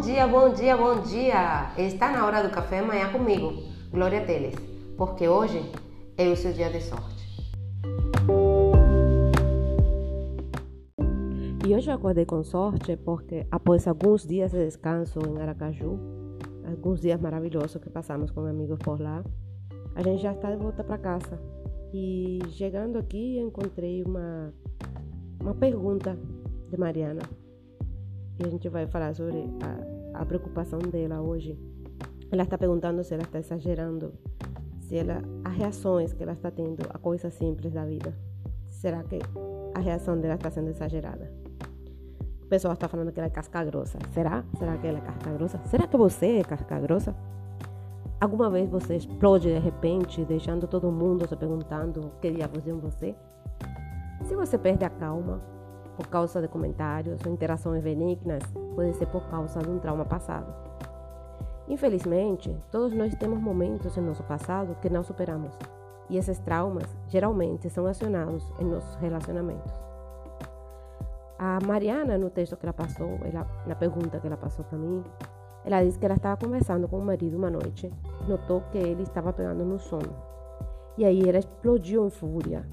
Bom dia, bom dia, bom dia! Está na hora do café amanhã comigo, Glória Teles, porque hoje é o seu dia de sorte. E hoje eu acordei com sorte porque após alguns dias de descanso em Aracaju, alguns dias maravilhosos que passamos com amigos por lá, a gente já está de volta para casa. E chegando aqui encontrei uma, uma pergunta de Mariana a gente vai falar sobre a, a preocupação dela hoje. Ela está perguntando se ela está exagerando, se ela, as reações que ela está tendo a coisas simples da vida. Será que a reação dela está sendo exagerada? O pessoal está falando que ela é casca grossa. Será? Será que ela é casca grossa? Será que você é casca grossa? Alguma vez você explode de repente, deixando todo mundo se perguntando o que diabos é você? Se você perde a calma, por causa de comentários ou interações benignas, pode ser por causa de um trauma passado. Infelizmente, todos nós temos momentos em nosso passado que não superamos, e esses traumas geralmente são acionados em nossos relacionamentos. A Mariana, no texto que ela passou, ela, na pergunta que ela passou para mim, ela disse que ela estava conversando com o marido uma noite, notou que ele estava pegando no sono. E aí ela explodiu em fúria,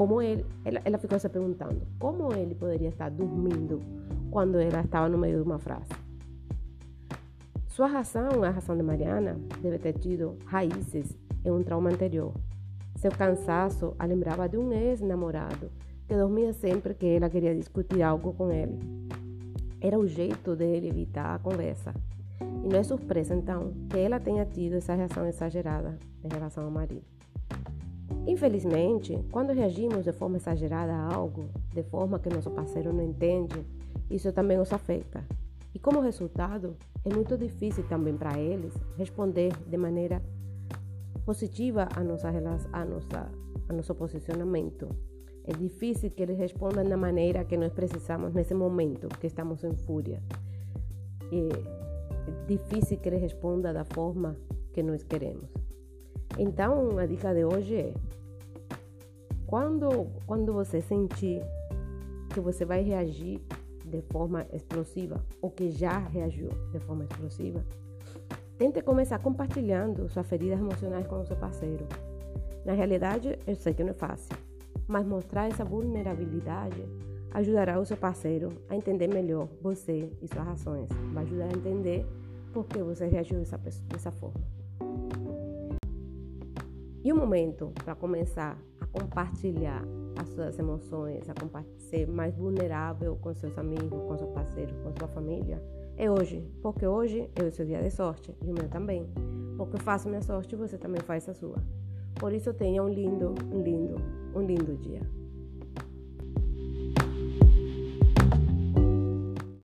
como ele, ela, ficou se perguntando como ele poderia estar dormindo quando ela estava no meio de uma frase. Sua razão, a razão de Mariana, deve ter tido raízes em um trauma anterior. Seu cansaço a lembrava de um ex-namorado que dormia sempre que ela queria discutir algo com ele. Era o jeito dele evitar a conversa. E não é surpresa, então, que ela tenha tido essa reação exagerada em relação ao marido. Infelizmente, quando reagimos de forma exagerada a algo, de forma que nosso parceiro não entende, isso também nos afeta. E como resultado, é muito difícil também para eles responder de maneira positiva a, nossa, a, nossa, a nosso posicionamento. É difícil que eles respondam da maneira que nós precisamos nesse momento que estamos em fúria. É difícil que eles respondam da forma que nós queremos. Então, a dica de hoje é: quando, quando você sentir que você vai reagir de forma explosiva ou que já reagiu de forma explosiva, tente começar compartilhando suas feridas emocionais com o seu parceiro. Na realidade, eu sei que não é fácil, mas mostrar essa vulnerabilidade ajudará o seu parceiro a entender melhor você e suas ações. Vai ajudar a entender por que você reagiu dessa, dessa forma. E o momento para começar a compartilhar as suas emoções, a ser mais vulnerável com seus amigos, com seus parceiros, com sua família, é hoje. Porque hoje é o seu dia de sorte e o meu também. Porque eu faço minha sorte e você também faz a sua. Por isso tenha um lindo, um lindo, um lindo dia.